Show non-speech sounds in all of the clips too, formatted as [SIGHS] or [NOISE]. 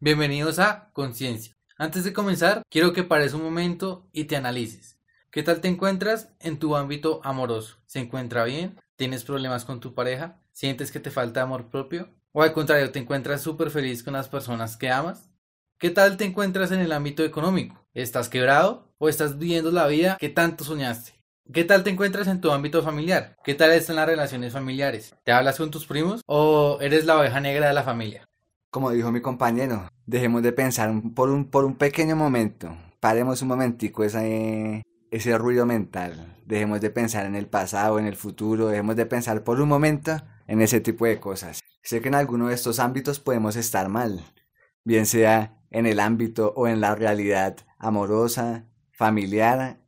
Bienvenidos a Conciencia. Antes de comenzar, quiero que pares un momento y te analices. ¿Qué tal te encuentras en tu ámbito amoroso? ¿Se encuentra bien? ¿Tienes problemas con tu pareja? ¿Sientes que te falta amor propio? ¿O al contrario, te encuentras súper feliz con las personas que amas? ¿Qué tal te encuentras en el ámbito económico? ¿Estás quebrado o estás viviendo la vida que tanto soñaste? ¿Qué tal te encuentras en tu ámbito familiar? ¿Qué tal están las relaciones familiares? ¿Te hablas con tus primos o eres la oveja negra de la familia? Como dijo mi compañero, dejemos de pensar por un, por un pequeño momento. Paremos un momentico ese, ese ruido mental. Dejemos de pensar en el pasado, en el futuro. Dejemos de pensar por un momento en ese tipo de cosas. Sé que en alguno de estos ámbitos podemos estar mal, bien sea en el ámbito o en la realidad amorosa, familiar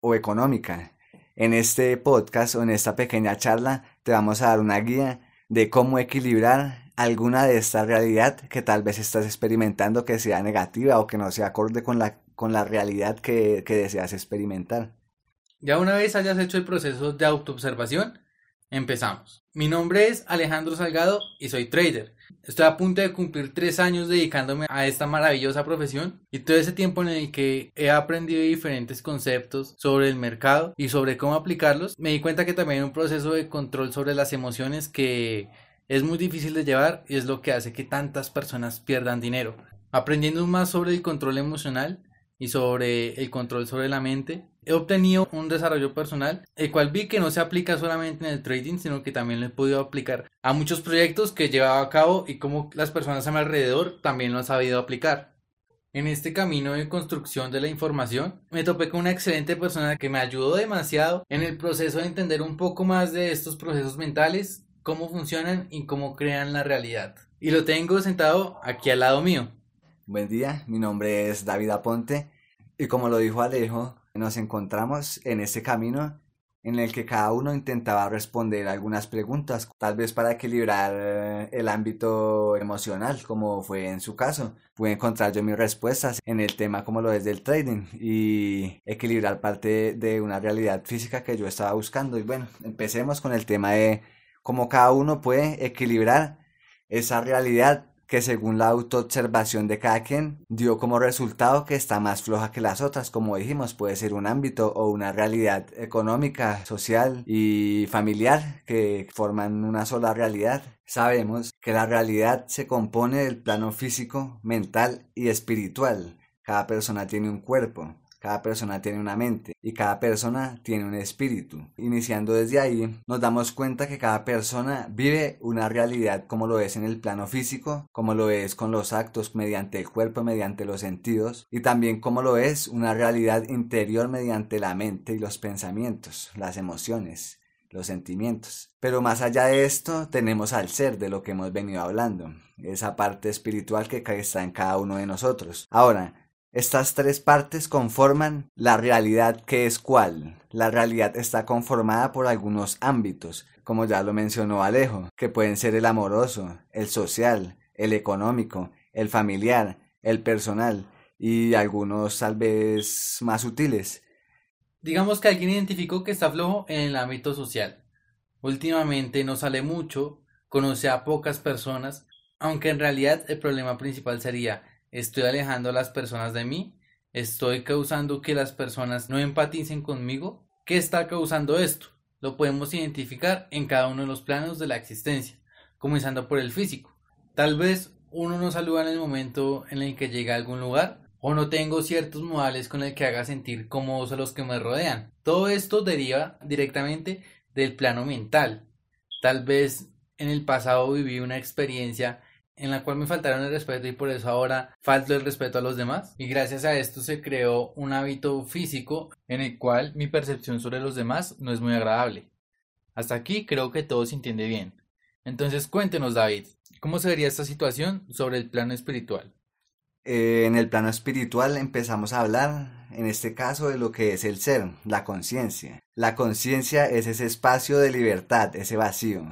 o económica. En este podcast o en esta pequeña charla te vamos a dar una guía de cómo equilibrar alguna de esta realidad que tal vez estás experimentando que sea negativa o que no sea acorde con la, con la realidad que, que deseas experimentar. Ya una vez hayas hecho el proceso de autoobservación, empezamos. Mi nombre es Alejandro Salgado y soy trader. Estoy a punto de cumplir tres años dedicándome a esta maravillosa profesión y todo ese tiempo en el que he aprendido diferentes conceptos sobre el mercado y sobre cómo aplicarlos, me di cuenta que también hay un proceso de control sobre las emociones que es muy difícil de llevar y es lo que hace que tantas personas pierdan dinero. Aprendiendo más sobre el control emocional y sobre el control sobre la mente, he obtenido un desarrollo personal, el cual vi que no se aplica solamente en el trading, sino que también lo he podido aplicar a muchos proyectos que he llevado a cabo y como las personas a mi alrededor también lo han sabido aplicar. En este camino de construcción de la información, me topé con una excelente persona que me ayudó demasiado en el proceso de entender un poco más de estos procesos mentales, cómo funcionan y cómo crean la realidad. Y lo tengo sentado aquí al lado mío. Buen día, mi nombre es David Aponte y como lo dijo Alejo, nos encontramos en este camino en el que cada uno intentaba responder algunas preguntas, tal vez para equilibrar eh, el ámbito emocional, como fue en su caso. Pude encontrar yo mis respuestas en el tema como lo es del trading y equilibrar parte de una realidad física que yo estaba buscando. Y bueno, empecemos con el tema de cómo cada uno puede equilibrar esa realidad que según la autoobservación de cada quien dio como resultado que está más floja que las otras, como dijimos, puede ser un ámbito o una realidad económica, social y familiar que forman una sola realidad. Sabemos que la realidad se compone del plano físico, mental y espiritual. Cada persona tiene un cuerpo, cada persona tiene una mente y cada persona tiene un espíritu. Iniciando desde ahí, nos damos cuenta que cada persona vive una realidad como lo es en el plano físico, como lo es con los actos mediante el cuerpo, mediante los sentidos, y también como lo es una realidad interior mediante la mente y los pensamientos, las emociones los sentimientos. Pero más allá de esto, tenemos al ser de lo que hemos venido hablando, esa parte espiritual que está en cada uno de nosotros. Ahora, estas tres partes conforman la realidad que es cuál. La realidad está conformada por algunos ámbitos, como ya lo mencionó Alejo, que pueden ser el amoroso, el social, el económico, el familiar, el personal y algunos tal vez más sutiles. Digamos que alguien identificó que está flojo en el ámbito social. Últimamente no sale mucho, conoce a pocas personas, aunque en realidad el problema principal sería estoy alejando a las personas de mí, estoy causando que las personas no empaticen conmigo. ¿Qué está causando esto? Lo podemos identificar en cada uno de los planos de la existencia, comenzando por el físico. Tal vez uno no saluda en el momento en el que llega a algún lugar, o no tengo ciertos modales con el que haga sentir cómodos a los que me rodean. Todo esto deriva directamente del plano mental. Tal vez en el pasado viví una experiencia en la cual me faltaron el respeto y por eso ahora falto el respeto a los demás. Y gracias a esto se creó un hábito físico en el cual mi percepción sobre los demás no es muy agradable. Hasta aquí creo que todo se entiende bien. Entonces cuéntenos David, ¿cómo se vería esta situación sobre el plano espiritual? Eh, en el plano espiritual empezamos a hablar, en este caso, de lo que es el ser, la conciencia. La conciencia es ese espacio de libertad, ese vacío,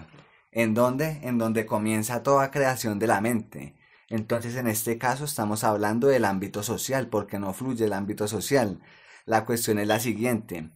¿En dónde? En donde comienza toda creación de la mente. Entonces, en este caso estamos hablando del ámbito social, porque no fluye el ámbito social. La cuestión es la siguiente.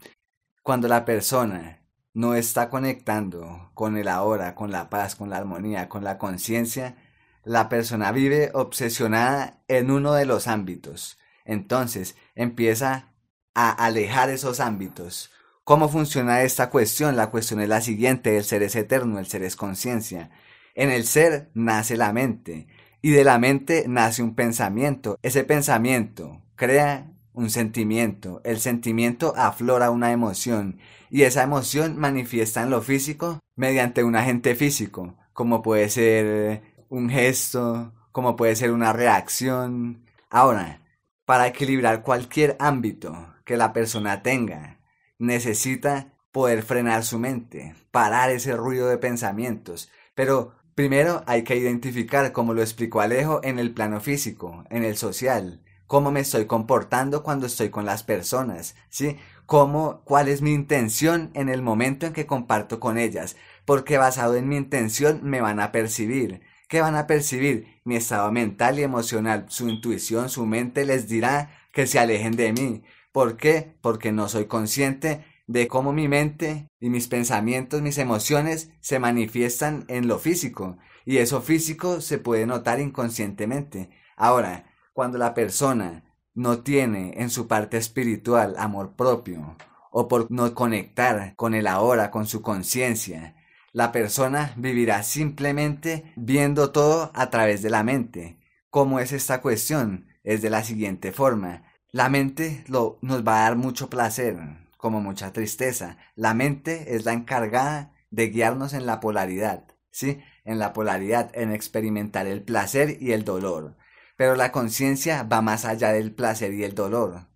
Cuando la persona no está conectando con el ahora, con la paz, con la armonía, con la conciencia, la persona vive obsesionada en uno de los ámbitos. Entonces empieza a alejar esos ámbitos. ¿Cómo funciona esta cuestión? La cuestión es la siguiente, el ser es eterno, el ser es conciencia. En el ser nace la mente y de la mente nace un pensamiento. Ese pensamiento crea un sentimiento. El sentimiento aflora una emoción y esa emoción manifiesta en lo físico mediante un agente físico, como puede ser un gesto, como puede ser una reacción. Ahora, para equilibrar cualquier ámbito que la persona tenga, necesita poder frenar su mente, parar ese ruido de pensamientos. Pero primero hay que identificar, como lo explicó Alejo, en el plano físico, en el social, cómo me estoy comportando cuando estoy con las personas, ¿sí? Cómo, cuál es mi intención en el momento en que comparto con ellas, porque basado en mi intención me van a percibir. ¿Qué van a percibir? Mi estado mental y emocional, su intuición, su mente les dirá que se alejen de mí. ¿Por qué? Porque no soy consciente de cómo mi mente y mis pensamientos, mis emociones se manifiestan en lo físico. Y eso físico se puede notar inconscientemente. Ahora, cuando la persona no tiene en su parte espiritual amor propio, o por no conectar con el ahora, con su conciencia, la persona vivirá simplemente viendo todo a través de la mente. ¿Cómo es esta cuestión? Es de la siguiente forma. La mente lo, nos va a dar mucho placer, como mucha tristeza. La mente es la encargada de guiarnos en la polaridad, ¿sí? En la polaridad, en experimentar el placer y el dolor. Pero la conciencia va más allá del placer y el dolor.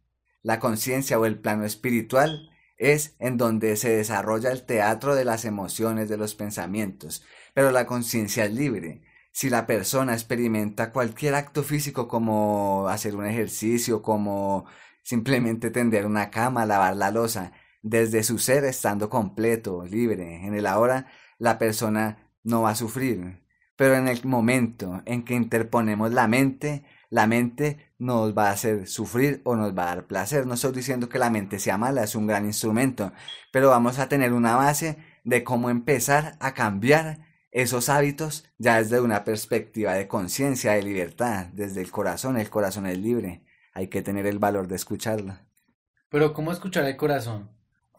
La conciencia o el plano espiritual es en donde se desarrolla el teatro de las emociones, de los pensamientos. Pero la conciencia es libre si la persona experimenta cualquier acto físico como hacer un ejercicio, como simplemente tender una cama, lavar la losa, desde su ser estando completo, libre, en el ahora, la persona no va a sufrir. Pero en el momento en que interponemos la mente, la mente nos va a hacer sufrir o nos va a dar placer. No estoy diciendo que la mente sea mala, es un gran instrumento, pero vamos a tener una base de cómo empezar a cambiar esos hábitos ya desde una perspectiva de conciencia, de libertad, desde el corazón, el corazón es libre, hay que tener el valor de escucharlo. Pero ¿cómo escuchar el corazón?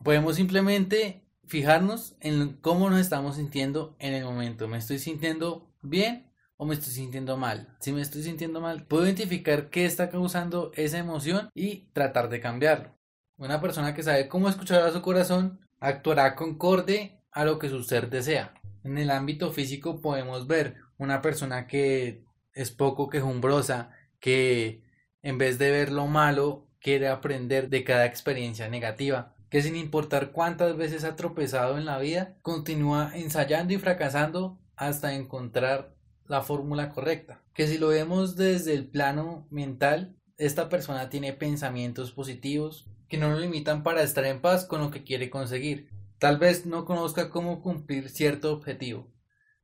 Podemos simplemente fijarnos en cómo nos estamos sintiendo en el momento. ¿Me estoy sintiendo bien o me estoy sintiendo mal? Si me estoy sintiendo mal, puedo identificar qué está causando esa emoción y tratar de cambiarlo. Una persona que sabe cómo escuchar a su corazón actuará concorde a lo que su ser desea. En el ámbito físico podemos ver una persona que es poco quejumbrosa, que en vez de ver lo malo, quiere aprender de cada experiencia negativa, que sin importar cuántas veces ha tropezado en la vida, continúa ensayando y fracasando hasta encontrar la fórmula correcta. Que si lo vemos desde el plano mental, esta persona tiene pensamientos positivos que no lo limitan para estar en paz con lo que quiere conseguir, Tal vez no conozca cómo cumplir cierto objetivo,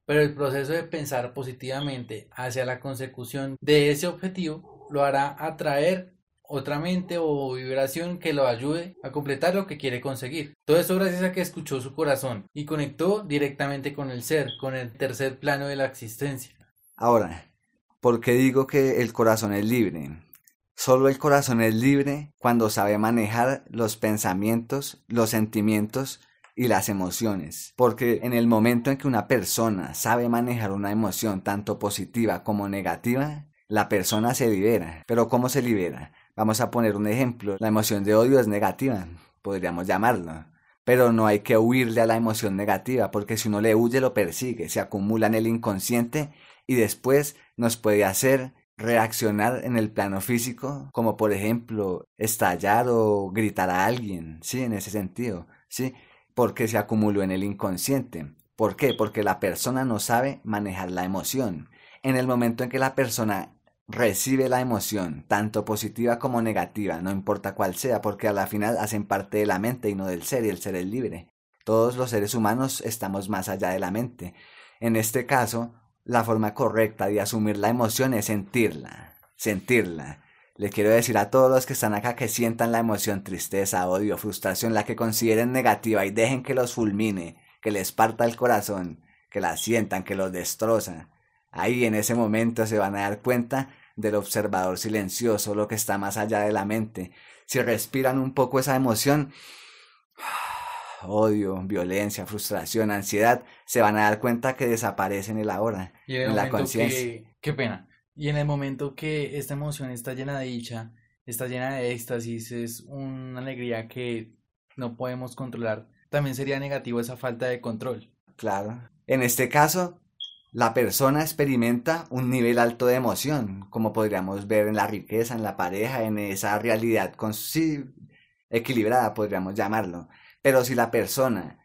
pero el proceso de pensar positivamente hacia la consecución de ese objetivo lo hará atraer otra mente o vibración que lo ayude a completar lo que quiere conseguir. Todo eso gracias a que escuchó su corazón y conectó directamente con el ser, con el tercer plano de la existencia. Ahora, ¿por qué digo que el corazón es libre? Solo el corazón es libre cuando sabe manejar los pensamientos, los sentimientos y las emociones. Porque en el momento en que una persona sabe manejar una emoción tanto positiva como negativa, la persona se libera. Pero ¿cómo se libera? Vamos a poner un ejemplo. La emoción de odio es negativa, podríamos llamarlo. Pero no hay que huirle a la emoción negativa, porque si uno le huye lo persigue, se acumula en el inconsciente y después nos puede hacer reaccionar en el plano físico, como por ejemplo estallar o gritar a alguien, sí, en ese sentido, sí porque se acumuló en el inconsciente. ¿Por qué? Porque la persona no sabe manejar la emoción. En el momento en que la persona recibe la emoción, tanto positiva como negativa, no importa cuál sea, porque a la final hacen parte de la mente y no del ser, y el ser es libre. Todos los seres humanos estamos más allá de la mente. En este caso, la forma correcta de asumir la emoción es sentirla, sentirla. Le quiero decir a todos los que están acá que sientan la emoción, tristeza, odio, frustración, la que consideren negativa y dejen que los fulmine, que les parta el corazón, que la sientan, que los destroza. Ahí en ese momento se van a dar cuenta del observador silencioso, lo que está más allá de la mente. Si respiran un poco esa emoción, [SIGHS] odio, violencia, frustración, ansiedad, se van a dar cuenta que desaparecen en el ahora, Y en, la conciencia. qué pena. Y en el momento que esta emoción está llena de dicha, está llena de éxtasis, es una alegría que no podemos controlar, también sería negativo esa falta de control. Claro. En este caso, la persona experimenta un nivel alto de emoción, como podríamos ver en la riqueza, en la pareja, en esa realidad sí, equilibrada, podríamos llamarlo. Pero si la persona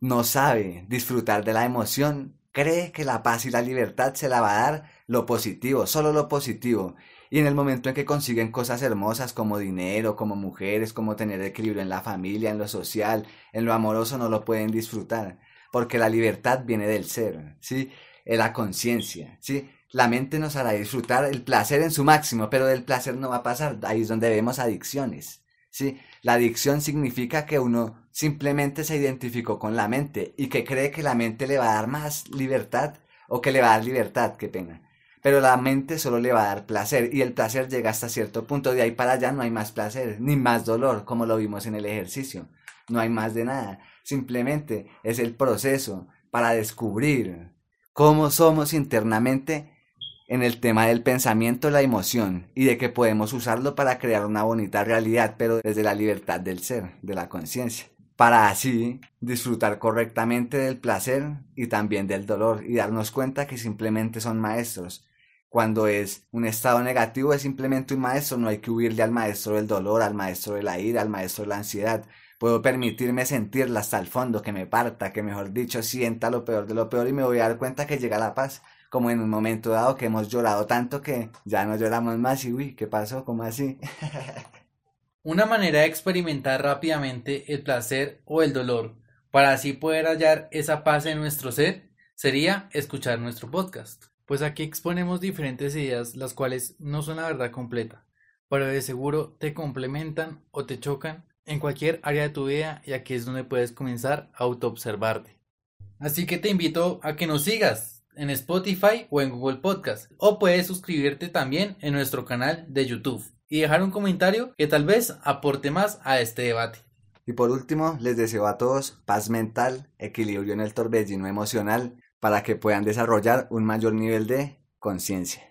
no sabe disfrutar de la emoción, cree que la paz y la libertad se la va a dar lo positivo, solo lo positivo. Y en el momento en que consiguen cosas hermosas como dinero, como mujeres, como tener equilibrio en la familia, en lo social, en lo amoroso, no lo pueden disfrutar. Porque la libertad viene del ser, ¿sí? Es la conciencia, ¿sí? La mente nos hará disfrutar el placer en su máximo, pero del placer no va a pasar. Ahí es donde vemos adicciones, ¿sí? La adicción significa que uno simplemente se identificó con la mente y que cree que la mente le va a dar más libertad o que le va a dar libertad, qué pena. Pero la mente solo le va a dar placer y el placer llega hasta cierto punto. De ahí para allá no hay más placer ni más dolor, como lo vimos en el ejercicio. No hay más de nada. Simplemente es el proceso para descubrir cómo somos internamente en el tema del pensamiento, la emoción y de que podemos usarlo para crear una bonita realidad, pero desde la libertad del ser, de la conciencia, para así disfrutar correctamente del placer y también del dolor y darnos cuenta que simplemente son maestros. Cuando es un estado negativo es simplemente un maestro, no hay que huirle al maestro del dolor, al maestro de la ira, al maestro de la ansiedad. Puedo permitirme sentirla hasta el fondo, que me parta, que mejor dicho sienta lo peor de lo peor y me voy a dar cuenta que llega la paz como en un momento dado que hemos llorado tanto que ya no lloramos más y uy, ¿qué pasó? ¿Cómo así? [LAUGHS] Una manera de experimentar rápidamente el placer o el dolor para así poder hallar esa paz en nuestro ser sería escuchar nuestro podcast. Pues aquí exponemos diferentes ideas las cuales no son la verdad completa, pero de seguro te complementan o te chocan en cualquier área de tu vida y aquí es donde puedes comenzar a autoobservarte. Así que te invito a que nos sigas en Spotify o en Google Podcast o puedes suscribirte también en nuestro canal de YouTube y dejar un comentario que tal vez aporte más a este debate. Y por último, les deseo a todos paz mental, equilibrio en el torbellino emocional, para que puedan desarrollar un mayor nivel de conciencia.